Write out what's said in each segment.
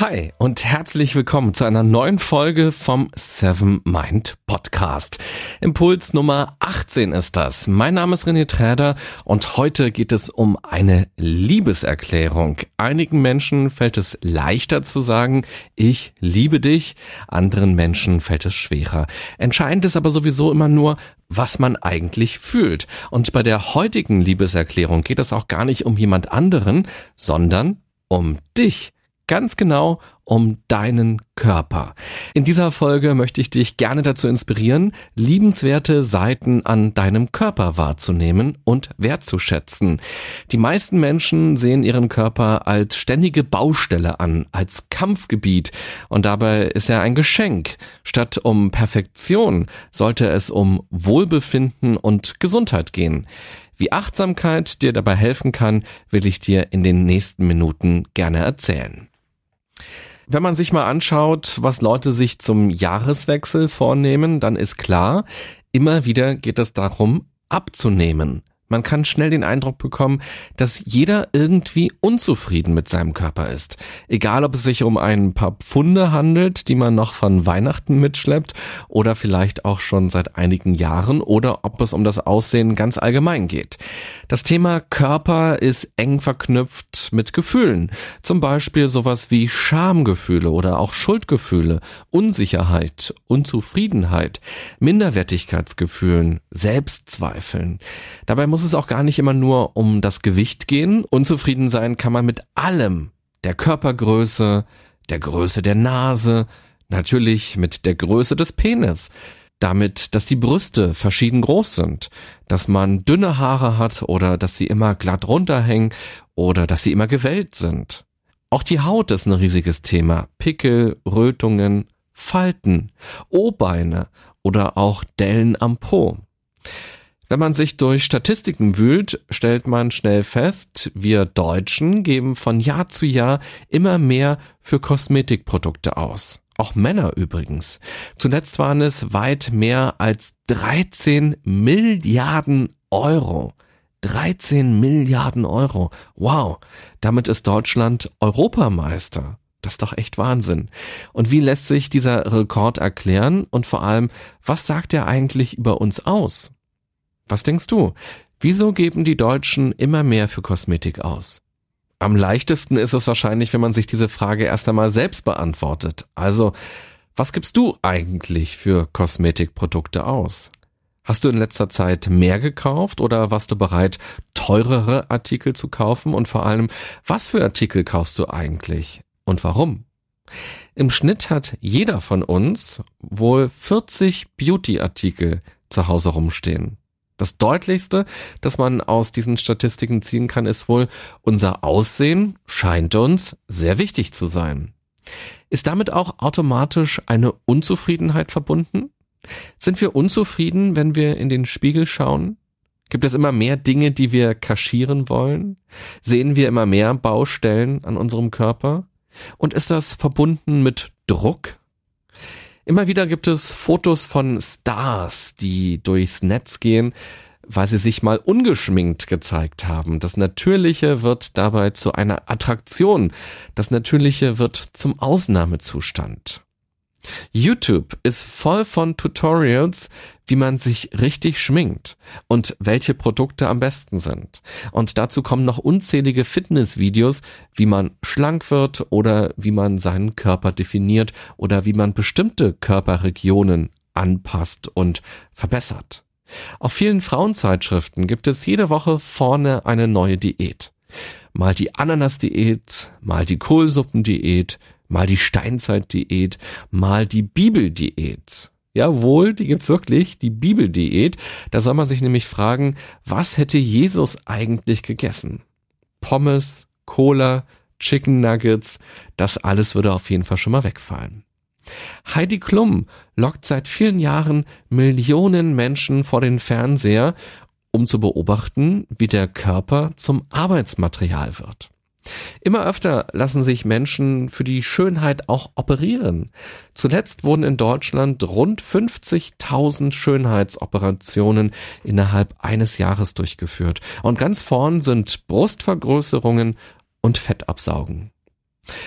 Hi und herzlich willkommen zu einer neuen Folge vom Seven Mind Podcast. Impuls Nummer 18 ist das. Mein Name ist René Träder und heute geht es um eine Liebeserklärung. Einigen Menschen fällt es leichter zu sagen, ich liebe dich. Anderen Menschen fällt es schwerer. Entscheidend ist aber sowieso immer nur, was man eigentlich fühlt. Und bei der heutigen Liebeserklärung geht es auch gar nicht um jemand anderen, sondern um dich ganz genau um deinen Körper. In dieser Folge möchte ich dich gerne dazu inspirieren, liebenswerte Seiten an deinem Körper wahrzunehmen und wertzuschätzen. Die meisten Menschen sehen ihren Körper als ständige Baustelle an, als Kampfgebiet und dabei ist er ein Geschenk. Statt um Perfektion sollte es um Wohlbefinden und Gesundheit gehen. Wie Achtsamkeit dir dabei helfen kann, will ich dir in den nächsten Minuten gerne erzählen. Wenn man sich mal anschaut, was Leute sich zum Jahreswechsel vornehmen, dann ist klar, immer wieder geht es darum, abzunehmen. Man kann schnell den Eindruck bekommen, dass jeder irgendwie unzufrieden mit seinem Körper ist. Egal, ob es sich um ein paar Pfunde handelt, die man noch von Weihnachten mitschleppt oder vielleicht auch schon seit einigen Jahren oder ob es um das Aussehen ganz allgemein geht. Das Thema Körper ist eng verknüpft mit Gefühlen. Zum Beispiel sowas wie Schamgefühle oder auch Schuldgefühle, Unsicherheit, Unzufriedenheit, Minderwertigkeitsgefühlen, Selbstzweifeln. Dabei muss es auch gar nicht immer nur um das Gewicht gehen. Unzufrieden sein kann man mit allem. Der Körpergröße, der Größe der Nase, natürlich mit der Größe des Penis. Damit, dass die Brüste verschieden groß sind, dass man dünne Haare hat oder dass sie immer glatt runterhängen oder dass sie immer gewellt sind. Auch die Haut ist ein riesiges Thema. Pickel, Rötungen, Falten, O-Beine oder auch Dellen am Po. Wenn man sich durch Statistiken wühlt, stellt man schnell fest, wir Deutschen geben von Jahr zu Jahr immer mehr für Kosmetikprodukte aus. Auch Männer übrigens. Zuletzt waren es weit mehr als 13 Milliarden Euro. 13 Milliarden Euro. Wow. Damit ist Deutschland Europameister. Das ist doch echt Wahnsinn. Und wie lässt sich dieser Rekord erklären? Und vor allem, was sagt er eigentlich über uns aus? Was denkst du? Wieso geben die Deutschen immer mehr für Kosmetik aus? Am leichtesten ist es wahrscheinlich, wenn man sich diese Frage erst einmal selbst beantwortet. Also, was gibst du eigentlich für Kosmetikprodukte aus? Hast du in letzter Zeit mehr gekauft oder warst du bereit, teurere Artikel zu kaufen? Und vor allem, was für Artikel kaufst du eigentlich und warum? Im Schnitt hat jeder von uns wohl 40 Beauty-Artikel zu Hause rumstehen. Das deutlichste, das man aus diesen Statistiken ziehen kann, ist wohl, unser Aussehen scheint uns sehr wichtig zu sein. Ist damit auch automatisch eine Unzufriedenheit verbunden? Sind wir unzufrieden, wenn wir in den Spiegel schauen? Gibt es immer mehr Dinge, die wir kaschieren wollen? Sehen wir immer mehr Baustellen an unserem Körper? Und ist das verbunden mit Druck? Immer wieder gibt es Fotos von Stars, die durchs Netz gehen, weil sie sich mal ungeschminkt gezeigt haben. Das Natürliche wird dabei zu einer Attraktion. Das Natürliche wird zum Ausnahmezustand. YouTube ist voll von Tutorials, wie man sich richtig schminkt und welche Produkte am besten sind. Und dazu kommen noch unzählige Fitnessvideos, wie man schlank wird oder wie man seinen Körper definiert oder wie man bestimmte Körperregionen anpasst und verbessert. Auf vielen Frauenzeitschriften gibt es jede Woche vorne eine neue Diät. Mal die Ananas-Diät, mal die Kohlsuppendiät, mal die Steinzeitdiät, mal die Bibeldiät. Jawohl, die gibt's wirklich, die Bibeldiät. Da soll man sich nämlich fragen, was hätte Jesus eigentlich gegessen? Pommes, Cola, Chicken Nuggets, das alles würde auf jeden Fall schon mal wegfallen. Heidi Klum lockt seit vielen Jahren Millionen Menschen vor den Fernseher, um zu beobachten, wie der Körper zum Arbeitsmaterial wird. Immer öfter lassen sich Menschen für die Schönheit auch operieren. Zuletzt wurden in Deutschland rund 50.000 Schönheitsoperationen innerhalb eines Jahres durchgeführt. Und ganz vorn sind Brustvergrößerungen und Fettabsaugen.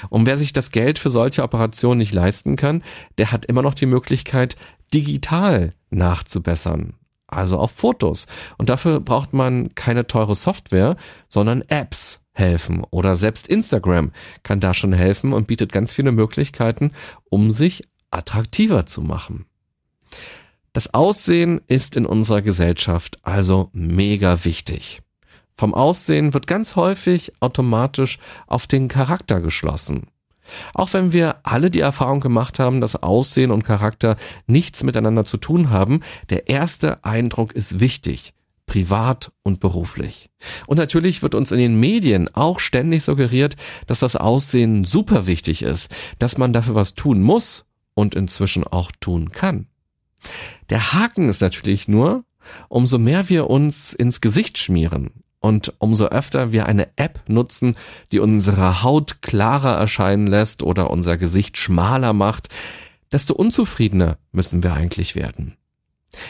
Und wer sich das Geld für solche Operationen nicht leisten kann, der hat immer noch die Möglichkeit, digital nachzubessern. Also auf Fotos. Und dafür braucht man keine teure Software, sondern Apps helfen. Oder selbst Instagram kann da schon helfen und bietet ganz viele Möglichkeiten, um sich attraktiver zu machen. Das Aussehen ist in unserer Gesellschaft also mega wichtig. Vom Aussehen wird ganz häufig automatisch auf den Charakter geschlossen. Auch wenn wir alle die Erfahrung gemacht haben, dass Aussehen und Charakter nichts miteinander zu tun haben, der erste Eindruck ist wichtig privat und beruflich. Und natürlich wird uns in den Medien auch ständig suggeriert, dass das Aussehen super wichtig ist, dass man dafür was tun muss und inzwischen auch tun kann. Der Haken ist natürlich nur, umso mehr wir uns ins Gesicht schmieren und umso öfter wir eine App nutzen, die unsere Haut klarer erscheinen lässt oder unser Gesicht schmaler macht, desto unzufriedener müssen wir eigentlich werden.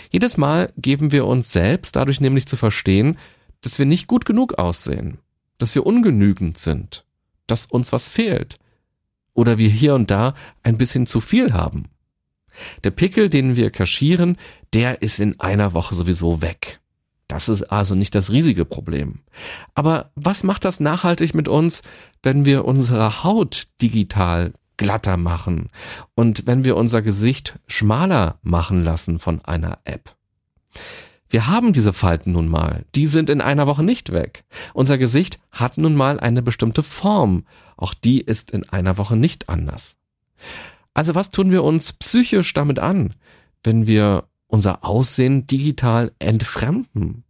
Jedes Mal geben wir uns selbst dadurch nämlich zu verstehen, dass wir nicht gut genug aussehen, dass wir ungenügend sind, dass uns was fehlt oder wir hier und da ein bisschen zu viel haben. Der Pickel, den wir kaschieren, der ist in einer Woche sowieso weg. Das ist also nicht das riesige Problem. Aber was macht das nachhaltig mit uns, wenn wir unsere Haut digital glatter machen und wenn wir unser Gesicht schmaler machen lassen von einer App. Wir haben diese Falten nun mal. Die sind in einer Woche nicht weg. Unser Gesicht hat nun mal eine bestimmte Form. Auch die ist in einer Woche nicht anders. Also was tun wir uns psychisch damit an, wenn wir unser Aussehen digital entfremden?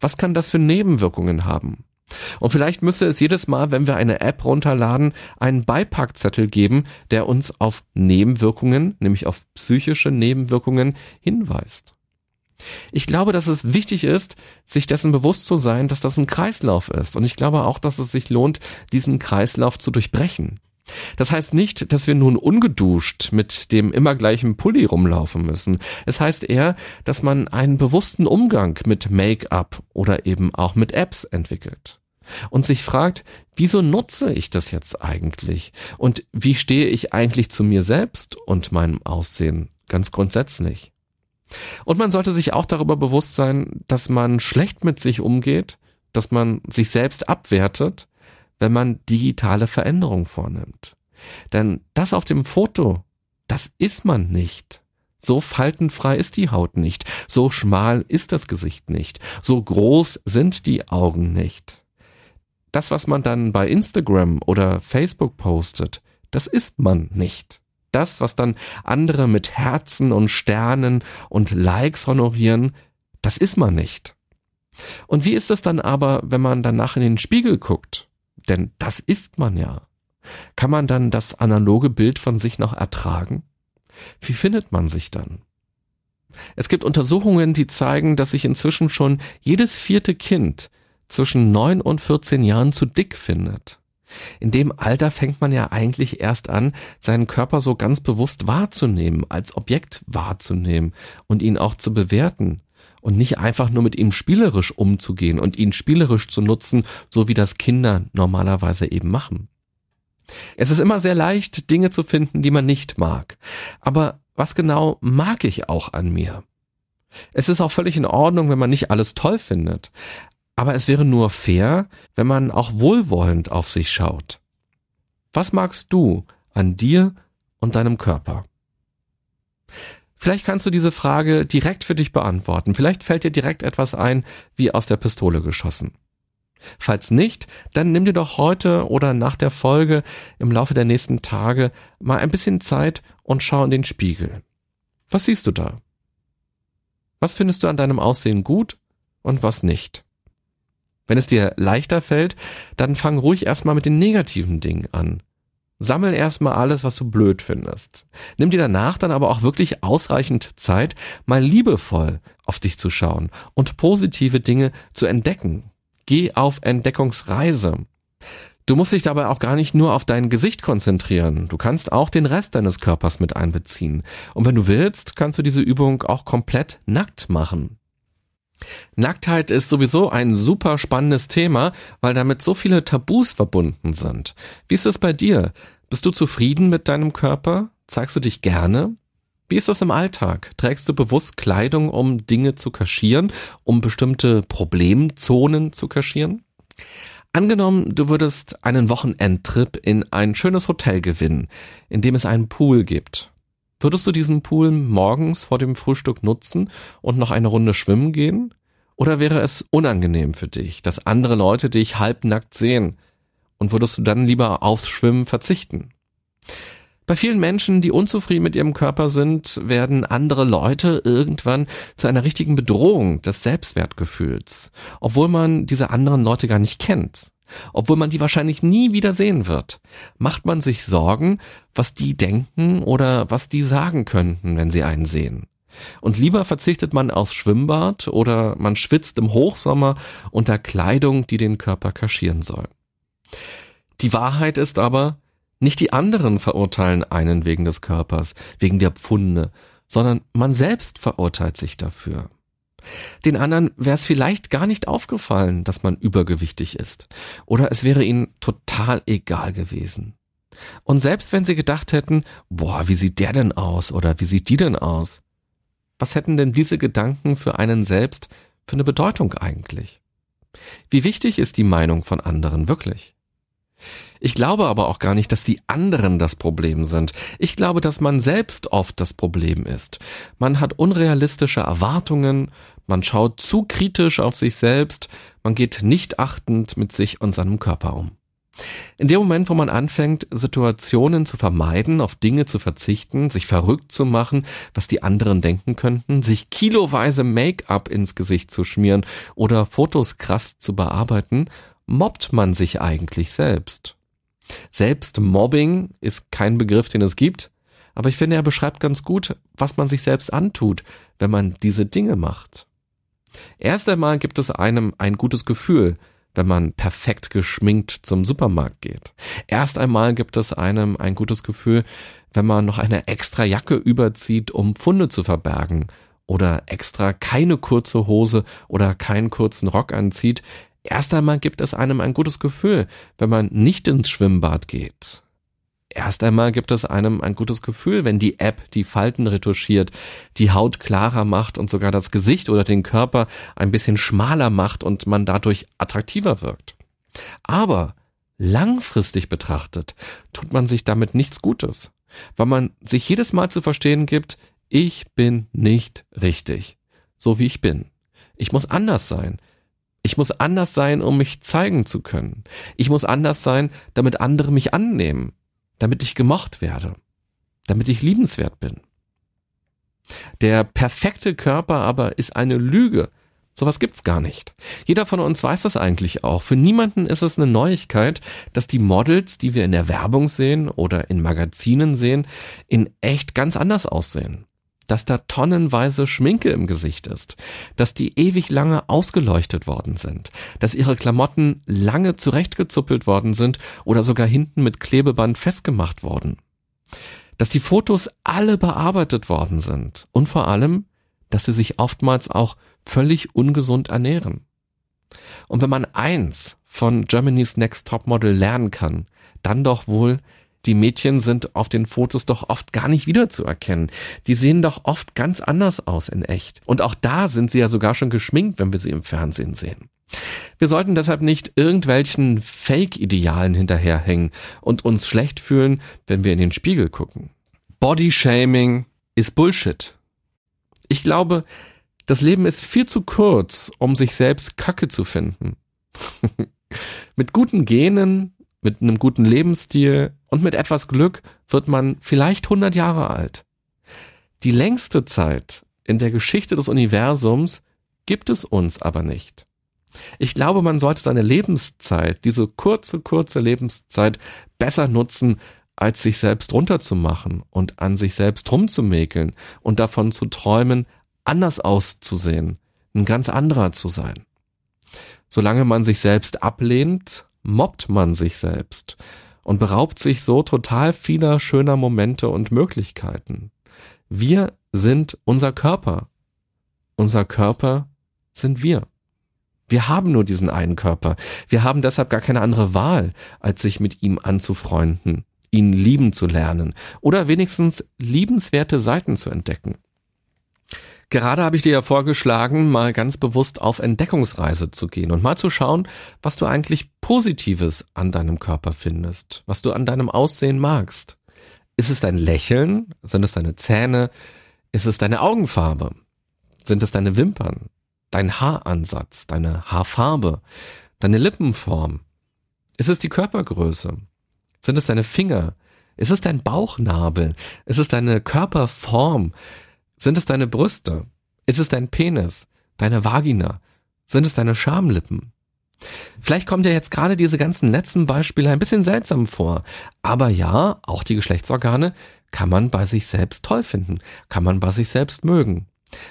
Was kann das für Nebenwirkungen haben? Und vielleicht müsste es jedes Mal, wenn wir eine App runterladen, einen Beipackzettel geben, der uns auf Nebenwirkungen, nämlich auf psychische Nebenwirkungen hinweist. Ich glaube, dass es wichtig ist, sich dessen bewusst zu sein, dass das ein Kreislauf ist. Und ich glaube auch, dass es sich lohnt, diesen Kreislauf zu durchbrechen. Das heißt nicht, dass wir nun ungeduscht mit dem immer gleichen Pulli rumlaufen müssen. Es heißt eher, dass man einen bewussten Umgang mit Make-up oder eben auch mit Apps entwickelt. Und sich fragt, wieso nutze ich das jetzt eigentlich? Und wie stehe ich eigentlich zu mir selbst und meinem Aussehen ganz grundsätzlich? Und man sollte sich auch darüber bewusst sein, dass man schlecht mit sich umgeht, dass man sich selbst abwertet wenn man digitale Veränderungen vornimmt. Denn das auf dem Foto, das ist man nicht. So faltenfrei ist die Haut nicht, so schmal ist das Gesicht nicht, so groß sind die Augen nicht. Das, was man dann bei Instagram oder Facebook postet, das ist man nicht. Das, was dann andere mit Herzen und Sternen und Likes honorieren, das ist man nicht. Und wie ist es dann aber, wenn man danach in den Spiegel guckt denn das ist man ja. Kann man dann das analoge Bild von sich noch ertragen? Wie findet man sich dann? Es gibt Untersuchungen, die zeigen, dass sich inzwischen schon jedes vierte Kind zwischen neun und 14 Jahren zu dick findet. In dem Alter fängt man ja eigentlich erst an, seinen Körper so ganz bewusst wahrzunehmen, als Objekt wahrzunehmen und ihn auch zu bewerten und nicht einfach nur mit ihm spielerisch umzugehen und ihn spielerisch zu nutzen, so wie das Kinder normalerweise eben machen. Es ist immer sehr leicht, Dinge zu finden, die man nicht mag. Aber was genau mag ich auch an mir? Es ist auch völlig in Ordnung, wenn man nicht alles toll findet. Aber es wäre nur fair, wenn man auch wohlwollend auf sich schaut. Was magst du an dir und deinem Körper? Vielleicht kannst du diese Frage direkt für dich beantworten. Vielleicht fällt dir direkt etwas ein, wie aus der Pistole geschossen. Falls nicht, dann nimm dir doch heute oder nach der Folge im Laufe der nächsten Tage mal ein bisschen Zeit und schau in den Spiegel. Was siehst du da? Was findest du an deinem Aussehen gut und was nicht? Wenn es dir leichter fällt, dann fang ruhig erstmal mit den negativen Dingen an. Sammel erstmal alles, was du blöd findest. Nimm dir danach dann aber auch wirklich ausreichend Zeit, mal liebevoll auf dich zu schauen und positive Dinge zu entdecken. Geh auf Entdeckungsreise. Du musst dich dabei auch gar nicht nur auf dein Gesicht konzentrieren. Du kannst auch den Rest deines Körpers mit einbeziehen. Und wenn du willst, kannst du diese Übung auch komplett nackt machen. Nacktheit ist sowieso ein super spannendes Thema, weil damit so viele Tabus verbunden sind. Wie ist es bei dir? Bist du zufrieden mit deinem Körper? Zeigst du dich gerne? Wie ist das im Alltag? Trägst du bewusst Kleidung, um Dinge zu kaschieren, um bestimmte Problemzonen zu kaschieren? Angenommen, du würdest einen Wochenendtrip in ein schönes Hotel gewinnen, in dem es einen Pool gibt. Würdest du diesen Pool morgens vor dem Frühstück nutzen und noch eine Runde schwimmen gehen? Oder wäre es unangenehm für dich, dass andere Leute dich halbnackt sehen? Und würdest du dann lieber aufs Schwimmen verzichten? Bei vielen Menschen, die unzufrieden mit ihrem Körper sind, werden andere Leute irgendwann zu einer richtigen Bedrohung des Selbstwertgefühls, obwohl man diese anderen Leute gar nicht kennt. Obwohl man die wahrscheinlich nie wieder sehen wird, macht man sich Sorgen, was die denken oder was die sagen könnten, wenn sie einen sehen. Und lieber verzichtet man aufs Schwimmbad oder man schwitzt im Hochsommer unter Kleidung, die den Körper kaschieren soll. Die Wahrheit ist aber, nicht die anderen verurteilen einen wegen des Körpers, wegen der Pfunde, sondern man selbst verurteilt sich dafür. Den anderen wäre es vielleicht gar nicht aufgefallen, dass man übergewichtig ist. Oder es wäre ihnen total egal gewesen. Und selbst wenn sie gedacht hätten, boah, wie sieht der denn aus oder wie sieht die denn aus? Was hätten denn diese Gedanken für einen selbst für eine Bedeutung eigentlich? Wie wichtig ist die Meinung von anderen wirklich? Ich glaube aber auch gar nicht, dass die anderen das Problem sind. Ich glaube, dass man selbst oft das Problem ist. Man hat unrealistische Erwartungen, man schaut zu kritisch auf sich selbst, man geht nicht achtend mit sich und seinem Körper um. In dem Moment, wo man anfängt, Situationen zu vermeiden, auf Dinge zu verzichten, sich verrückt zu machen, was die anderen denken könnten, sich kiloweise Make-up ins Gesicht zu schmieren oder Fotos krass zu bearbeiten, mobbt man sich eigentlich selbst. Selbstmobbing ist kein Begriff, den es gibt, aber ich finde, er beschreibt ganz gut, was man sich selbst antut, wenn man diese Dinge macht. Erst einmal gibt es einem ein gutes Gefühl, wenn man perfekt geschminkt zum Supermarkt geht. Erst einmal gibt es einem ein gutes Gefühl, wenn man noch eine extra Jacke überzieht, um Funde zu verbergen oder extra keine kurze Hose oder keinen kurzen Rock anzieht, Erst einmal gibt es einem ein gutes Gefühl, wenn man nicht ins Schwimmbad geht. Erst einmal gibt es einem ein gutes Gefühl, wenn die App die Falten retuschiert, die Haut klarer macht und sogar das Gesicht oder den Körper ein bisschen schmaler macht und man dadurch attraktiver wirkt. Aber langfristig betrachtet tut man sich damit nichts Gutes, weil man sich jedes Mal zu verstehen gibt, ich bin nicht richtig, so wie ich bin. Ich muss anders sein. Ich muss anders sein, um mich zeigen zu können. Ich muss anders sein, damit andere mich annehmen, damit ich gemocht werde, damit ich liebenswert bin. Der perfekte Körper aber ist eine Lüge. Sowas gibt's gar nicht. Jeder von uns weiß das eigentlich auch. Für niemanden ist es eine Neuigkeit, dass die Models, die wir in der Werbung sehen oder in Magazinen sehen, in echt ganz anders aussehen dass da tonnenweise Schminke im Gesicht ist, dass die ewig lange ausgeleuchtet worden sind, dass ihre Klamotten lange zurechtgezuppelt worden sind oder sogar hinten mit Klebeband festgemacht worden, dass die Fotos alle bearbeitet worden sind und vor allem, dass sie sich oftmals auch völlig ungesund ernähren. Und wenn man eins von Germany's Next Top Model lernen kann, dann doch wohl, die Mädchen sind auf den Fotos doch oft gar nicht wiederzuerkennen. Die sehen doch oft ganz anders aus in echt. Und auch da sind sie ja sogar schon geschminkt, wenn wir sie im Fernsehen sehen. Wir sollten deshalb nicht irgendwelchen Fake-Idealen hinterherhängen und uns schlecht fühlen, wenn wir in den Spiegel gucken. Bodyshaming ist Bullshit. Ich glaube, das Leben ist viel zu kurz, um sich selbst Kacke zu finden. Mit guten Genen mit einem guten Lebensstil und mit etwas Glück wird man vielleicht 100 Jahre alt. Die längste Zeit in der Geschichte des Universums gibt es uns aber nicht. Ich glaube, man sollte seine Lebenszeit, diese kurze, kurze Lebenszeit besser nutzen, als sich selbst runterzumachen und an sich selbst rumzumäkeln und davon zu träumen, anders auszusehen, ein ganz anderer zu sein. Solange man sich selbst ablehnt, mobbt man sich selbst und beraubt sich so total vieler schöner Momente und Möglichkeiten. Wir sind unser Körper. Unser Körper sind wir. Wir haben nur diesen einen Körper. Wir haben deshalb gar keine andere Wahl, als sich mit ihm anzufreunden, ihn lieben zu lernen oder wenigstens liebenswerte Seiten zu entdecken. Gerade habe ich dir ja vorgeschlagen, mal ganz bewusst auf Entdeckungsreise zu gehen und mal zu schauen, was du eigentlich Positives an deinem Körper findest, was du an deinem Aussehen magst. Ist es dein Lächeln? Sind es deine Zähne? Ist es deine Augenfarbe? Sind es deine Wimpern? Dein Haaransatz? Deine Haarfarbe? Deine Lippenform? Ist es die Körpergröße? Sind es deine Finger? Ist es dein Bauchnabel? Ist es deine Körperform? Sind es deine Brüste? Ist es dein Penis? Deine Vagina? Sind es deine Schamlippen? Vielleicht kommen dir jetzt gerade diese ganzen letzten Beispiele ein bisschen seltsam vor. Aber ja, auch die Geschlechtsorgane kann man bei sich selbst toll finden, kann man bei sich selbst mögen.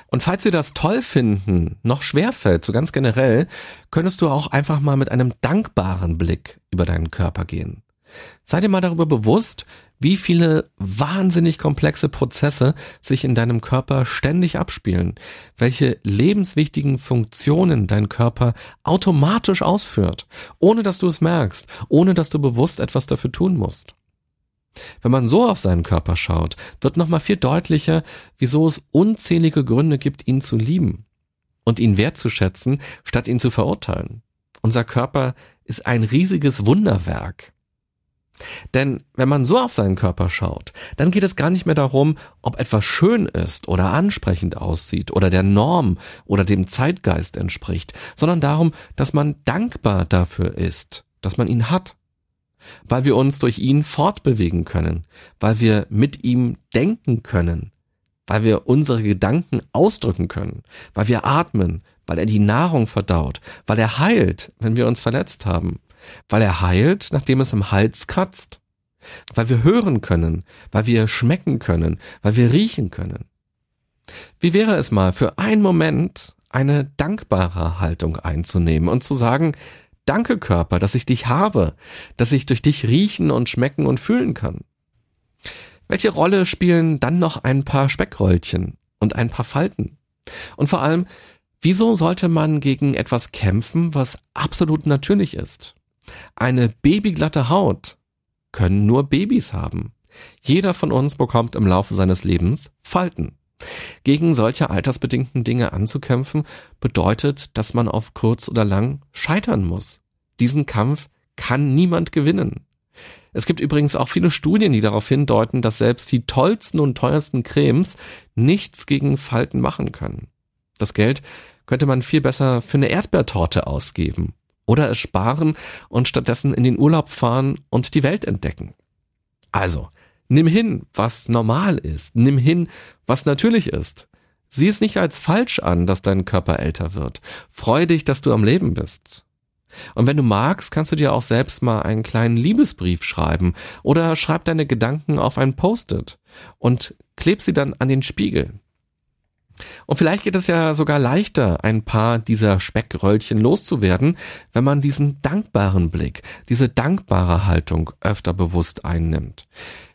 Und falls dir das toll finden noch schwerfällt, so ganz generell, könntest du auch einfach mal mit einem dankbaren Blick über deinen Körper gehen. Sei dir mal darüber bewusst, wie viele wahnsinnig komplexe Prozesse sich in deinem Körper ständig abspielen, welche lebenswichtigen Funktionen dein Körper automatisch ausführt, ohne dass du es merkst, ohne dass du bewusst etwas dafür tun musst. Wenn man so auf seinen Körper schaut, wird nochmal viel deutlicher, wieso es unzählige Gründe gibt, ihn zu lieben und ihn wertzuschätzen, statt ihn zu verurteilen. Unser Körper ist ein riesiges Wunderwerk. Denn wenn man so auf seinen Körper schaut, dann geht es gar nicht mehr darum, ob etwas schön ist oder ansprechend aussieht oder der Norm oder dem Zeitgeist entspricht, sondern darum, dass man dankbar dafür ist, dass man ihn hat. Weil wir uns durch ihn fortbewegen können, weil wir mit ihm denken können, weil wir unsere Gedanken ausdrücken können, weil wir atmen, weil er die Nahrung verdaut, weil er heilt, wenn wir uns verletzt haben, weil er heilt, nachdem es im Hals kratzt, weil wir hören können, weil wir schmecken können, weil wir riechen können. Wie wäre es mal für einen Moment eine dankbare Haltung einzunehmen und zu sagen, danke Körper, dass ich dich habe, dass ich durch dich riechen und schmecken und fühlen kann. Welche Rolle spielen dann noch ein paar Speckröllchen und ein paar Falten? Und vor allem, wieso sollte man gegen etwas kämpfen, was absolut natürlich ist? Eine babyglatte Haut können nur Babys haben. Jeder von uns bekommt im Laufe seines Lebens Falten. Gegen solche altersbedingten Dinge anzukämpfen, bedeutet, dass man auf kurz oder lang scheitern muss. Diesen Kampf kann niemand gewinnen. Es gibt übrigens auch viele Studien, die darauf hindeuten, dass selbst die tollsten und teuersten Cremes nichts gegen Falten machen können. Das Geld könnte man viel besser für eine Erdbeertorte ausgeben oder es sparen und stattdessen in den Urlaub fahren und die Welt entdecken. Also, nimm hin, was normal ist, nimm hin, was natürlich ist. Sieh es nicht als falsch an, dass dein Körper älter wird. Freu dich, dass du am Leben bist. Und wenn du magst, kannst du dir auch selbst mal einen kleinen Liebesbrief schreiben oder schreib deine Gedanken auf ein Post-it und kleb sie dann an den Spiegel. Und vielleicht geht es ja sogar leichter, ein paar dieser Speckröllchen loszuwerden, wenn man diesen dankbaren Blick, diese dankbare Haltung öfter bewusst einnimmt.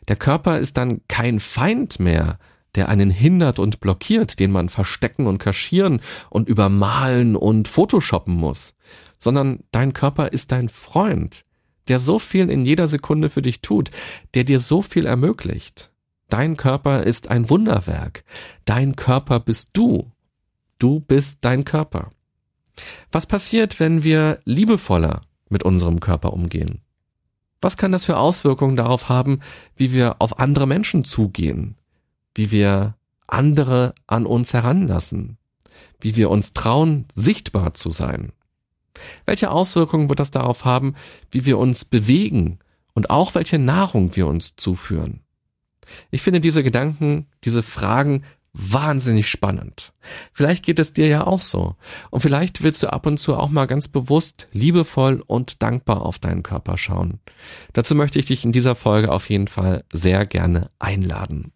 Der Körper ist dann kein Feind mehr, der einen hindert und blockiert, den man verstecken und kaschieren und übermalen und photoshoppen muss, sondern dein Körper ist dein Freund, der so viel in jeder Sekunde für dich tut, der dir so viel ermöglicht. Dein Körper ist ein Wunderwerk. Dein Körper bist du. Du bist dein Körper. Was passiert, wenn wir liebevoller mit unserem Körper umgehen? Was kann das für Auswirkungen darauf haben, wie wir auf andere Menschen zugehen, wie wir andere an uns heranlassen, wie wir uns trauen, sichtbar zu sein? Welche Auswirkungen wird das darauf haben, wie wir uns bewegen und auch welche Nahrung wir uns zuführen? Ich finde diese Gedanken, diese Fragen wahnsinnig spannend. Vielleicht geht es dir ja auch so. Und vielleicht willst du ab und zu auch mal ganz bewusst, liebevoll und dankbar auf deinen Körper schauen. Dazu möchte ich dich in dieser Folge auf jeden Fall sehr gerne einladen.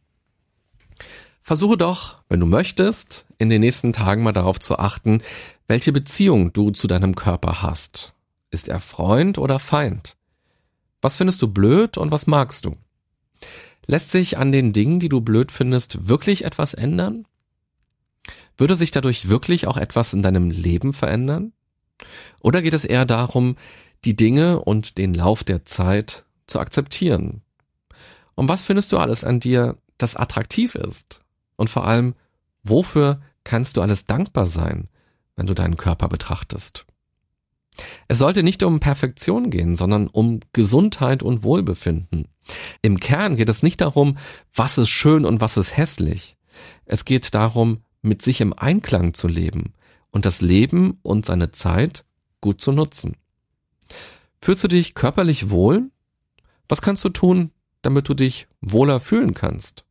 Versuche doch, wenn du möchtest, in den nächsten Tagen mal darauf zu achten, welche Beziehung du zu deinem Körper hast. Ist er Freund oder Feind? Was findest du blöd und was magst du? Lässt sich an den Dingen, die du blöd findest, wirklich etwas ändern? Würde sich dadurch wirklich auch etwas in deinem Leben verändern? Oder geht es eher darum, die Dinge und den Lauf der Zeit zu akzeptieren? Und was findest du alles an dir, das attraktiv ist? Und vor allem, wofür kannst du alles dankbar sein, wenn du deinen Körper betrachtest? Es sollte nicht um Perfektion gehen, sondern um Gesundheit und Wohlbefinden. Im Kern geht es nicht darum, was ist schön und was ist hässlich. Es geht darum, mit sich im Einklang zu leben und das Leben und seine Zeit gut zu nutzen. Fühlst du dich körperlich wohl? Was kannst du tun, damit du dich wohler fühlen kannst?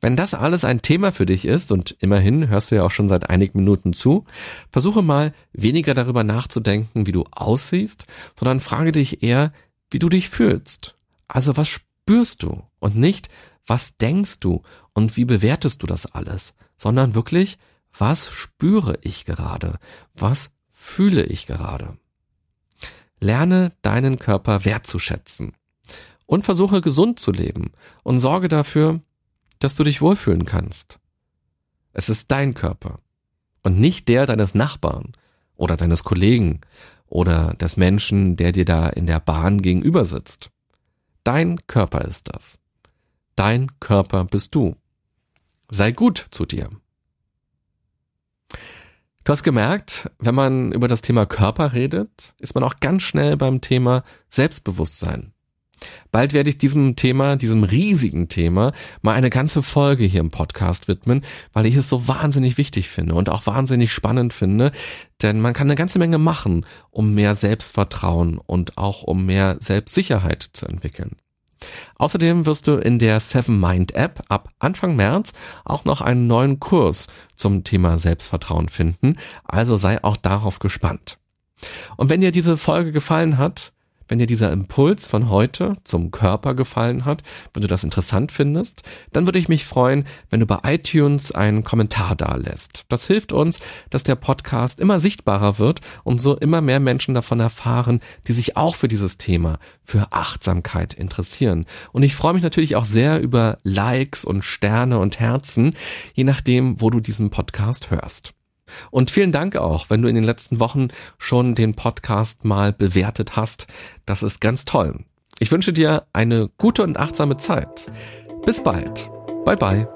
Wenn das alles ein Thema für dich ist, und immerhin hörst du ja auch schon seit einigen Minuten zu, versuche mal weniger darüber nachzudenken, wie du aussiehst, sondern frage dich eher, wie du dich fühlst. Also was spürst du und nicht, was denkst du und wie bewertest du das alles, sondern wirklich, was spüre ich gerade? Was fühle ich gerade? Lerne deinen Körper wertzuschätzen und versuche gesund zu leben und sorge dafür, dass du dich wohlfühlen kannst. Es ist dein Körper und nicht der deines Nachbarn oder deines Kollegen oder des Menschen, der dir da in der Bahn gegenüber sitzt. Dein Körper ist das. Dein Körper bist du. Sei gut zu dir. Du hast gemerkt, wenn man über das Thema Körper redet, ist man auch ganz schnell beim Thema Selbstbewusstsein. Bald werde ich diesem Thema, diesem riesigen Thema, mal eine ganze Folge hier im Podcast widmen, weil ich es so wahnsinnig wichtig finde und auch wahnsinnig spannend finde, denn man kann eine ganze Menge machen, um mehr Selbstvertrauen und auch um mehr Selbstsicherheit zu entwickeln. Außerdem wirst du in der Seven Mind App ab Anfang März auch noch einen neuen Kurs zum Thema Selbstvertrauen finden, also sei auch darauf gespannt. Und wenn dir diese Folge gefallen hat, wenn dir dieser Impuls von heute zum Körper gefallen hat, wenn du das interessant findest, dann würde ich mich freuen, wenn du bei iTunes einen Kommentar dalässt. Das hilft uns, dass der Podcast immer sichtbarer wird und so immer mehr Menschen davon erfahren, die sich auch für dieses Thema, für Achtsamkeit interessieren. Und ich freue mich natürlich auch sehr über Likes und Sterne und Herzen, je nachdem, wo du diesen Podcast hörst. Und vielen Dank auch, wenn du in den letzten Wochen schon den Podcast mal bewertet hast. Das ist ganz toll. Ich wünsche dir eine gute und achtsame Zeit. Bis bald. Bye bye.